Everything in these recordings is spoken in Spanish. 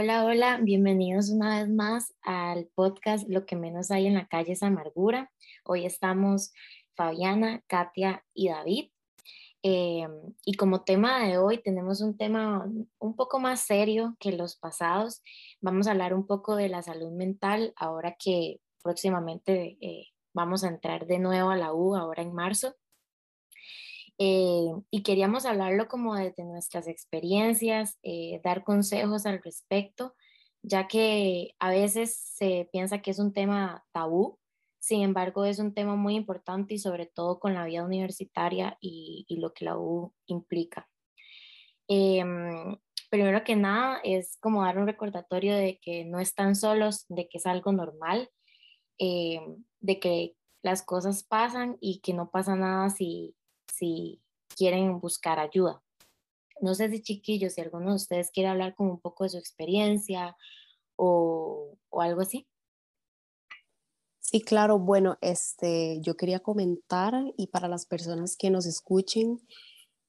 Hola, hola, bienvenidos una vez más al podcast Lo que menos hay en la calle es amargura. Hoy estamos Fabiana, Katia y David. Em, y como tema de hoy tenemos un tema un poco más serio que los pasados. Vamos a hablar un poco de la salud mental ahora que próximamente eh, vamos a entrar de nuevo a la U, ahora en marzo. Eh, y queríamos hablarlo como desde nuestras experiencias, eh, dar consejos al respecto, ya que a veces se piensa que es un tema tabú, sin embargo es un tema muy importante y sobre todo con la vida universitaria y, lo que la U implica. Em, primero que nada es como dar un recordatorio de que no están solos, de que es algo normal, em, de que las cosas pasan y que no pasa nada si, si quieren buscar ayuda. No sé si chiquillos, si alguno de ustedes quiere hablar como un poco de su experiencia o, o algo así. Sí, claro. Bueno, este, yo quería comentar y para las personas que nos escuchen,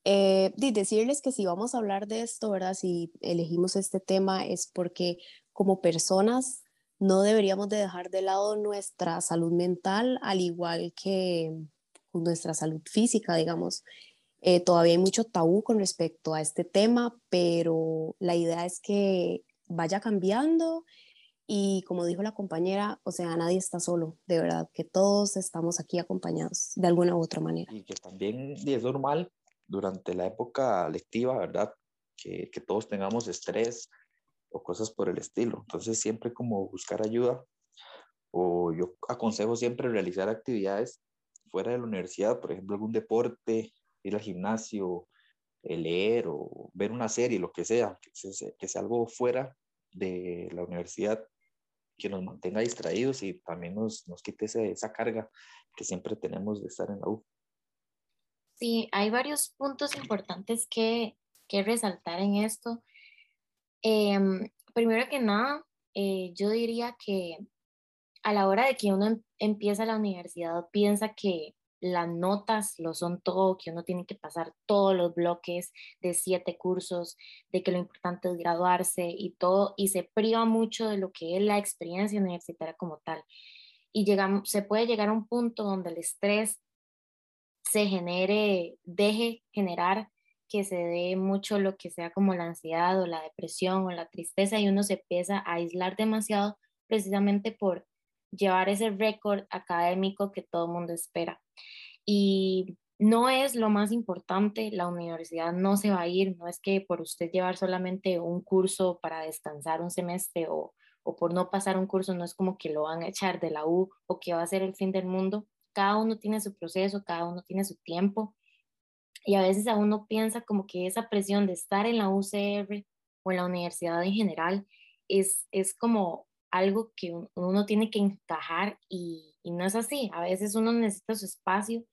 eh, decirles que si vamos a hablar de esto, ¿verdad? Si elegimos este tema es porque como personas no deberíamos de dejar de lado nuestra salud mental, al igual que nuestra salud física, digamos. Eh, todavía hay mucho tabú con respecto a este tema, pero la idea es que vaya cambiando y como dijo la compañera, o sea, nadie está solo, de verdad, que todos estamos aquí acompañados de alguna u otra manera. Y que también es normal durante la época lectiva, ¿verdad? Que, que todos tengamos estrés o cosas por el estilo. Entonces siempre como buscar ayuda o yo aconsejo siempre realizar actividades fuera de la universidad, por ejemplo, algún deporte, ir al gimnasio, eh, leer o ver una serie, lo que sea, que sea, que sea algo fuera de la universidad que nos mantenga distraídos y también nos, nos quite esa carga que siempre tenemos de estar en la U. Sí, hay varios puntos importantes que, que resaltar en esto. Em, primero que nada, eh, yo diría que a la hora de que uno em, empieza la universidad piensa que las notas lo son todo, que uno tiene que pasar todos los bloques de siete cursos, de que lo importante es graduarse y todo, y se priva mucho de lo que es la experiencia universitaria como tal. Y llegamos, se puede llegar a un punto donde el estrés se genere, deje generar que se dé mucho lo que sea como la ansiedad o la depresión o la tristeza y uno se empieza a aislar demasiado precisamente por llevar ese récord académico que todo mundo espera. Y no es lo más importante, la universidad no se va a ir, no es que por usted llevar solamente un curso para descansar un semestre o, o por no pasar un curso, no es como que lo van a echar de la U o que va a ser el fin del mundo. Cada uno tiene su proceso, cada uno tiene su tiempo. Y a veces a uno piensa como que esa presión de estar en la UCR o en la universidad en general es, es como algo que uno tiene que encajar y, no es así. A veces uno necesita su espacio,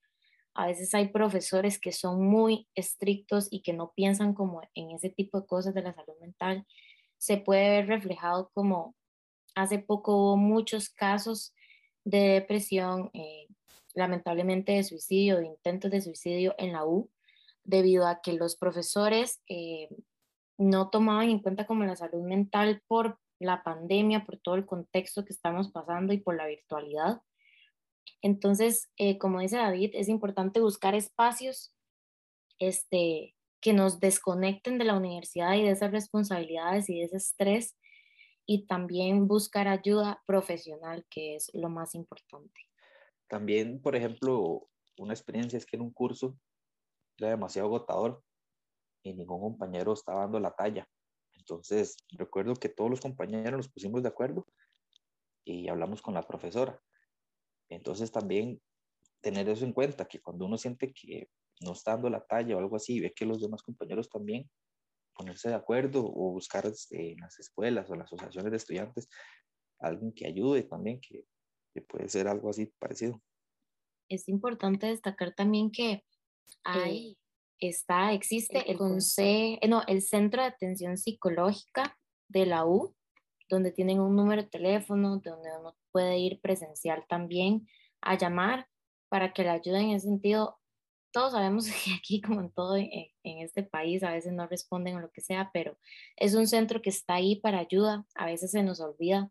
a veces hay profesores que son muy estrictos y que no piensan como en ese tipo de cosas de la salud mental. Se puede ver reflejado como hace poco hubo muchos casos de depresión, eh, lamentablemente de suicidio, de intentos de suicidio en la U, debido a que los profesores eh, no tomaban en cuenta como la salud mental por la pandemia, por todo el contexto que estamos pasando y por la virtualidad. Entonces, eh, como dice David, es importante buscar espacios este, que nos desconecten de la universidad y de esas responsabilidades y de ese estrés y también buscar ayuda profesional, que es lo más importante. También, por ejemplo, una experiencia es que en un curso era demasiado agotador y ningún compañero estaba dando la talla. Entonces, recuerdo que todos los compañeros nos pusimos de acuerdo y hablamos con la profesora. Entonces, también tener eso en cuenta, que cuando uno siente que no está dando la talla o algo así, ve que los demás compañeros también, ponerse de acuerdo o buscar este, en las escuelas o en las asociaciones de estudiantes alguien que ayude también, que, puede ser algo así parecido. Es importante destacar también que hay está, existe el, consejo, no, el Centro de Atención Psicológica de la U, donde tienen un número de teléfono, donde uno puede ir presencial también a llamar para que le ayuden en ese sentido. todos sabemos que aquí, como en todo en, en, este país, a veces no responden o lo que sea, pero es un centro que está ahí para ayuda. A veces se nos olvida,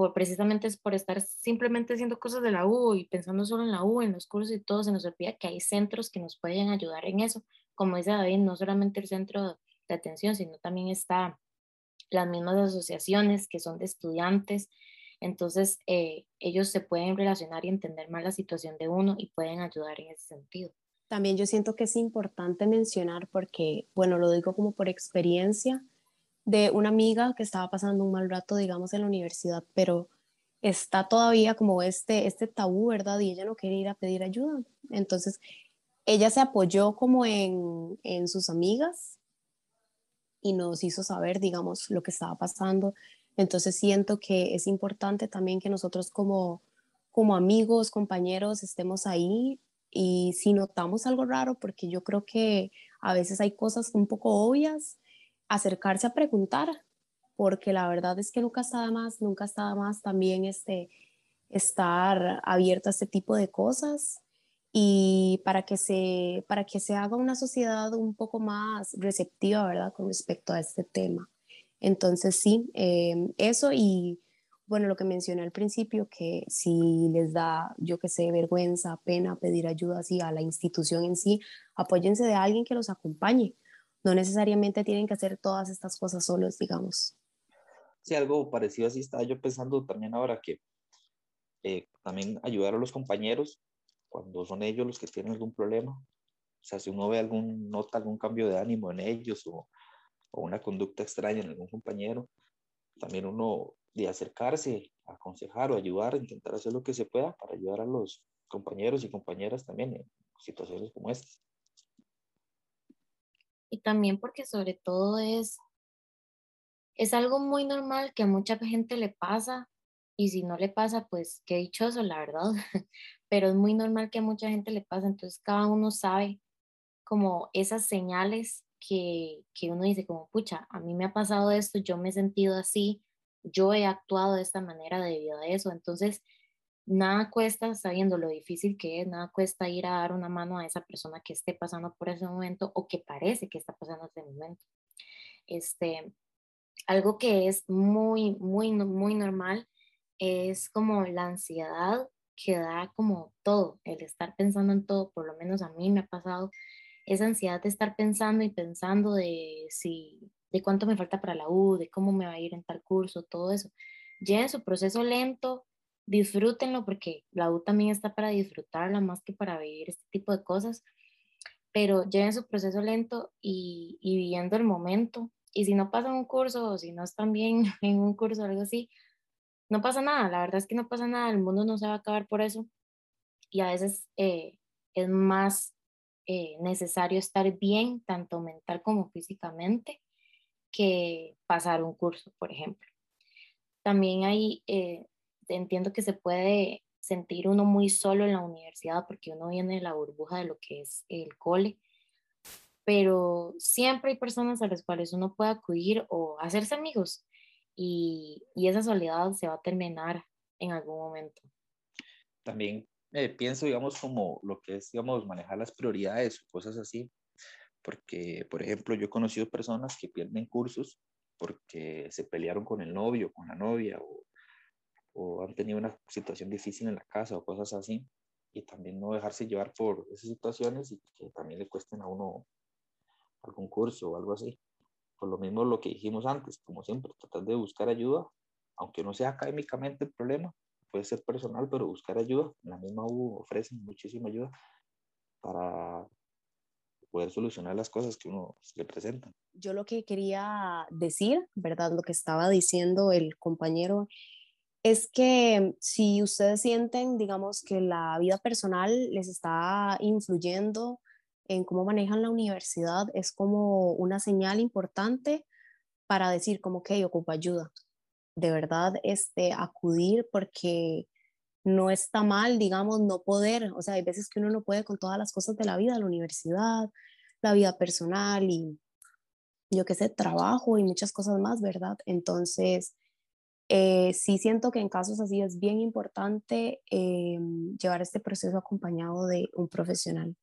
por, precisamente es por estar simplemente haciendo cosas de la U y pensando solo en la U, en los cursos y todo, se nos olvida que hay centros que nos pueden ayudar en eso. Como dice David, no solamente el centro de atención, sino también está las mismas asociaciones que son de estudiantes. Entonces, eh, ellos se pueden relacionar y entender más la situación de uno y pueden ayudar en ese sentido. También yo siento que es importante mencionar porque, bueno, lo digo como por experiencia de una amiga que estaba pasando un mal rato, digamos, en la universidad, pero está todavía como este, este tabú, ¿verdad? Y ella no quiere ir a pedir ayuda. Entonces, ella se apoyó como en, en sus amigas y nos hizo saber, digamos, lo que estaba pasando. Entonces siento que es importante también que nosotros como, como amigos, compañeros, estemos ahí y si notamos algo raro, porque yo creo que a veces hay cosas un poco obvias, acercarse a preguntar, porque la verdad es que nunca está más, nunca está más también este, estar abierto a este tipo de cosas y para que se, para que se haga una sociedad un poco más receptiva, ¿verdad?, con respecto a este tema. Entonces, sí, eh, eso y bueno, lo que mencioné al principio, que si les da, yo que sé, vergüenza, pena pedir ayuda así a la institución en sí, apóyense de alguien que los acompañe. No necesariamente tienen que hacer todas estas cosas solos, digamos. Sí, algo parecido así estaba yo pensando también ahora que eh, también ayudar a los compañeros cuando son ellos los que tienen algún problema. O sea, si uno ve algún, nota algún cambio de ánimo en ellos o, o una conducta extraña en algún compañero, también uno de acercarse, aconsejar o ayudar, intentar hacer lo que se pueda para ayudar a los compañeros y compañeras también en situaciones como estas. Y también porque sobre todo es, es algo muy normal que a mucha gente le pasa y si no le pasa, pues qué dichoso, la verdad, pero es muy normal que a mucha gente le pasa, entonces cada uno sabe como esas señales que, que uno dice como, pucha, a mí me ha pasado esto, yo me he sentido así, yo he actuado de esta manera debido a eso, entonces nada cuesta, sabiendo lo difícil que es, nada cuesta ir a dar una mano a esa persona que esté pasando por ese momento o que parece que está pasando ese momento. Este, algo que es muy, muy, muy normal es como la ansiedad que da como todo, el estar pensando en todo, por lo menos a mí me ha pasado esa ansiedad de estar pensando y pensando de si, de cuánto me falta para la U, de cómo me va a ir en tal curso, todo eso. Lleven su proceso lento, disfrútenlo porque la U también está para disfrutarla más que para vivir este tipo de cosas, pero lleven su proceso lento y, y viviendo el momento. Y si no pasan un curso o si no están bien en un curso o algo así, no pasa nada, la verdad es que no pasa nada, el mundo no se va a acabar por eso. Y a veces eh, es más eh, necesario estar bien, tanto mental como físicamente, que pasar un curso, por ejemplo. También hay, entiendo que se puede sentir uno muy solo en la universidad porque uno viene de la burbuja de lo que es el cole, pero siempre hay personas a las cuales uno puede acudir o hacerse amigos y, y esa soledad se va a terminar en algún momento. También eh, pienso, digamos, como lo que es, digamos, manejar las prioridades o cosas así, porque, por ejemplo, yo he conocido personas que pierden cursos porque se pelearon con el novio, con la novia, o, o han tenido una situación difícil en la casa o cosas así, y también no dejarse llevar por esas situaciones y que también le cuesten a uno algún curso o algo así. Por lo mismo lo que dijimos antes, como siempre, tratar de buscar ayuda, aunque no sea académicamente el problema, puede ser personal, pero buscar ayuda. En la misma U ofrecen muchísima ayuda para poder solucionar las cosas que uno le presenta. Yo lo que quería decir, ¿verdad? Lo que estaba diciendo el compañero es que si ustedes sienten, digamos, que la vida personal les está influyendo en cómo manejan la universidad es como una señal importante para decir como que ocupa ayuda. De verdad, este, acudir porque no está mal, digamos, no poder. O sea, hay veces que uno no puede con todas las cosas de la vida, la universidad, la vida personal y yo qué sé, trabajo y muchas cosas más, ¿verdad? Entonces, eh, sí siento que en casos así es bien importante eh, llevar este proceso acompañado de un profesional.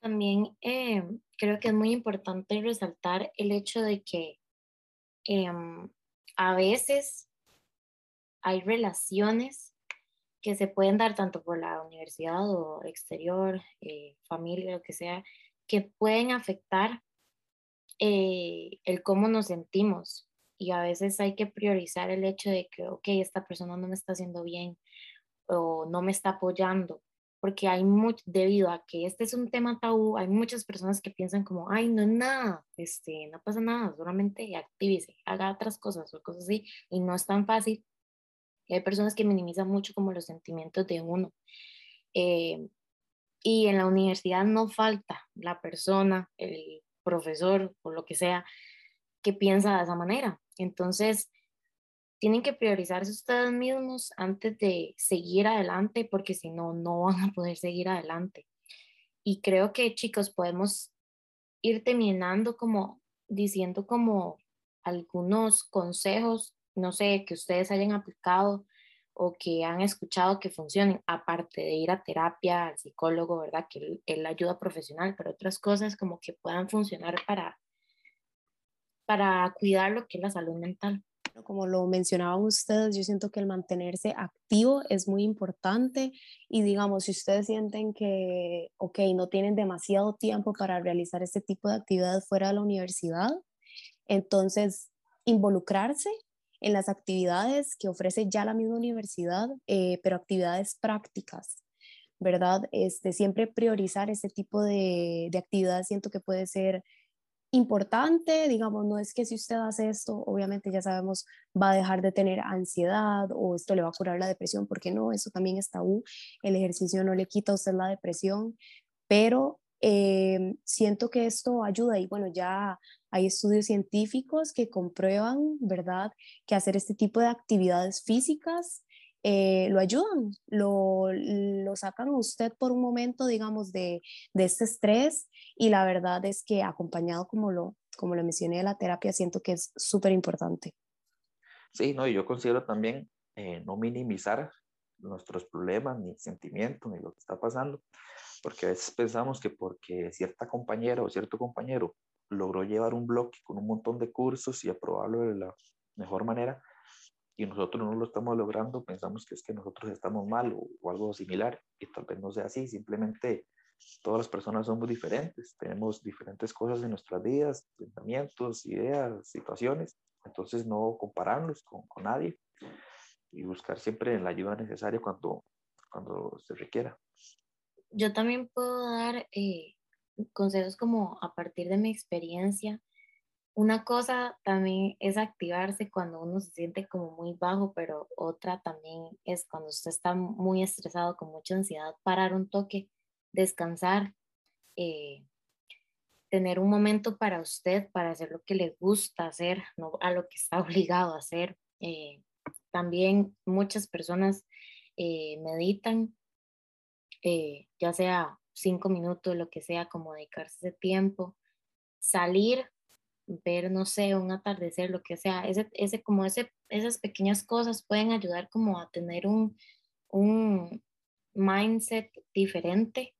También eh, creo que es muy importante resaltar el hecho de que em, a veces hay relaciones que se pueden dar tanto por la universidad o exterior, eh, familia, lo que sea, que pueden afectar eh, el cómo nos sentimos. Y a veces hay que priorizar el hecho de que, ok, esta persona no me está haciendo bien o no me está apoyando, porque hay mucho, debido a que este es un tema tabú, hay muchas personas que piensan como, ay, no es nada, este, no pasa nada, solamente actívese, haga otras cosas o cosas así, y no es tan fácil. Y hay personas que minimizan mucho como los sentimientos de uno. Eh, y en la universidad no falta la persona, el profesor o lo que sea, que piensa de esa manera. Entonces, tienen que priorizarse ustedes mismos antes de seguir adelante, porque si no, no van a poder seguir adelante. Y creo que, chicos, podemos ir terminando como diciendo como algunos consejos, no sé, que ustedes hayan aplicado o que han escuchado que funcionen, aparte de ir a terapia, al psicólogo, ¿verdad? Que él, ayuda profesional, pero otras cosas como que puedan funcionar para, para cuidar lo que es la salud mental. Como lo mencionaban ustedes, yo siento que el mantenerse activo es muy importante y digamos, si ustedes sienten que, ok, no tienen demasiado tiempo para realizar este tipo de actividades fuera de la universidad, entonces involucrarse en las actividades que ofrece ya la misma universidad, eh, pero actividades prácticas, ¿verdad? Este, siempre priorizar este tipo de, de actividades siento que puede ser importante, digamos, no es que si usted hace esto, obviamente ya sabemos, va a dejar de tener ansiedad o esto le va a curar la depresión, porque no, eso también es tabú, el ejercicio no le quita a usted la depresión, pero eh, siento que esto ayuda y bueno, ya hay estudios científicos que comprueban, ¿verdad?, que hacer este tipo de actividades físicas eh, lo ayudan, lo, lo, sacan a usted por un momento, digamos, de, de este estrés y la verdad es que acompañado, como lo, como lo mencioné, de la terapia, siento que es súper importante. Sí, no, y yo considero también eh, no minimizar nuestros problemas, ni sentimientos, ni lo que está pasando, porque a veces pensamos que porque cierta compañera o cierto compañero logró llevar un bloque con un montón de cursos y aprobarlo de la mejor manera y nosotros no lo estamos logrando, pensamos que es que nosotros estamos mal o, algo similar y tal vez no sea así, simplemente todas las personas somos diferentes, tenemos diferentes cosas en nuestras vidas, pensamientos, ideas, situaciones, entonces no compararnos con, con nadie y buscar siempre la ayuda necesaria cuando, cuando se requiera. Yo también puedo dar eh, consejos como a partir de mi experiencia. Una cosa también es activarse cuando uno se siente como muy bajo, pero otra también es cuando usted está muy estresado, con mucha ansiedad, parar un toque, descansar, eh, tener un momento para usted, para hacer lo que le gusta hacer, no a lo que está obligado a hacer. Eh, también muchas personas eh, meditan, ya sea cinco minutos, lo que sea, como dedicarse ese tiempo, salir, ver, no sé, un atardecer, lo que sea, ese, ese, como ese, esas pequeñas cosas pueden ayudar como a tener un, un mindset diferente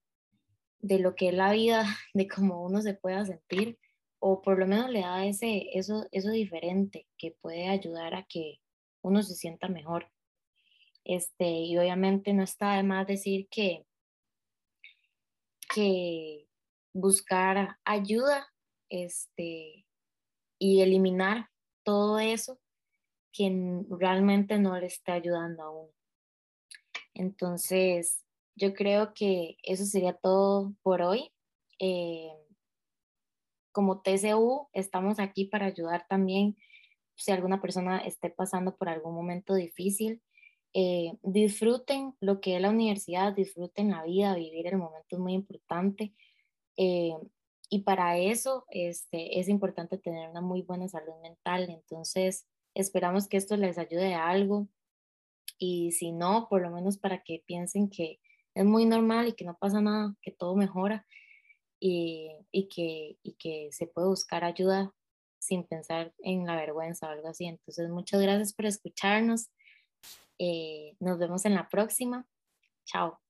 de lo que es la vida, de cómo uno se pueda sentir, o por lo menos le da ese, eso, eso diferente que puede ayudar a que uno se sienta mejor. Este, y obviamente no está de más decir que que buscar ayuda este, y eliminar todo eso que realmente no le está ayudando a uno. Entonces, yo creo que eso sería todo por hoy. Eh, como TCU, estamos aquí para ayudar también si alguna persona esté pasando por algún momento difícil. Eh, disfruten lo que es la universidad, disfruten la vida, vivir el momento es muy importante. Eh, y para eso este, es importante tener una muy buena salud mental. Entonces, esperamos que esto les ayude a algo. Y si no, por lo menos para que piensen que es muy normal y que no pasa nada, que todo mejora y, y, que, y que se puede buscar ayuda sin pensar en la vergüenza o algo así. Entonces, muchas gracias por escucharnos. Eh, nos vemos en la próxima. Chao.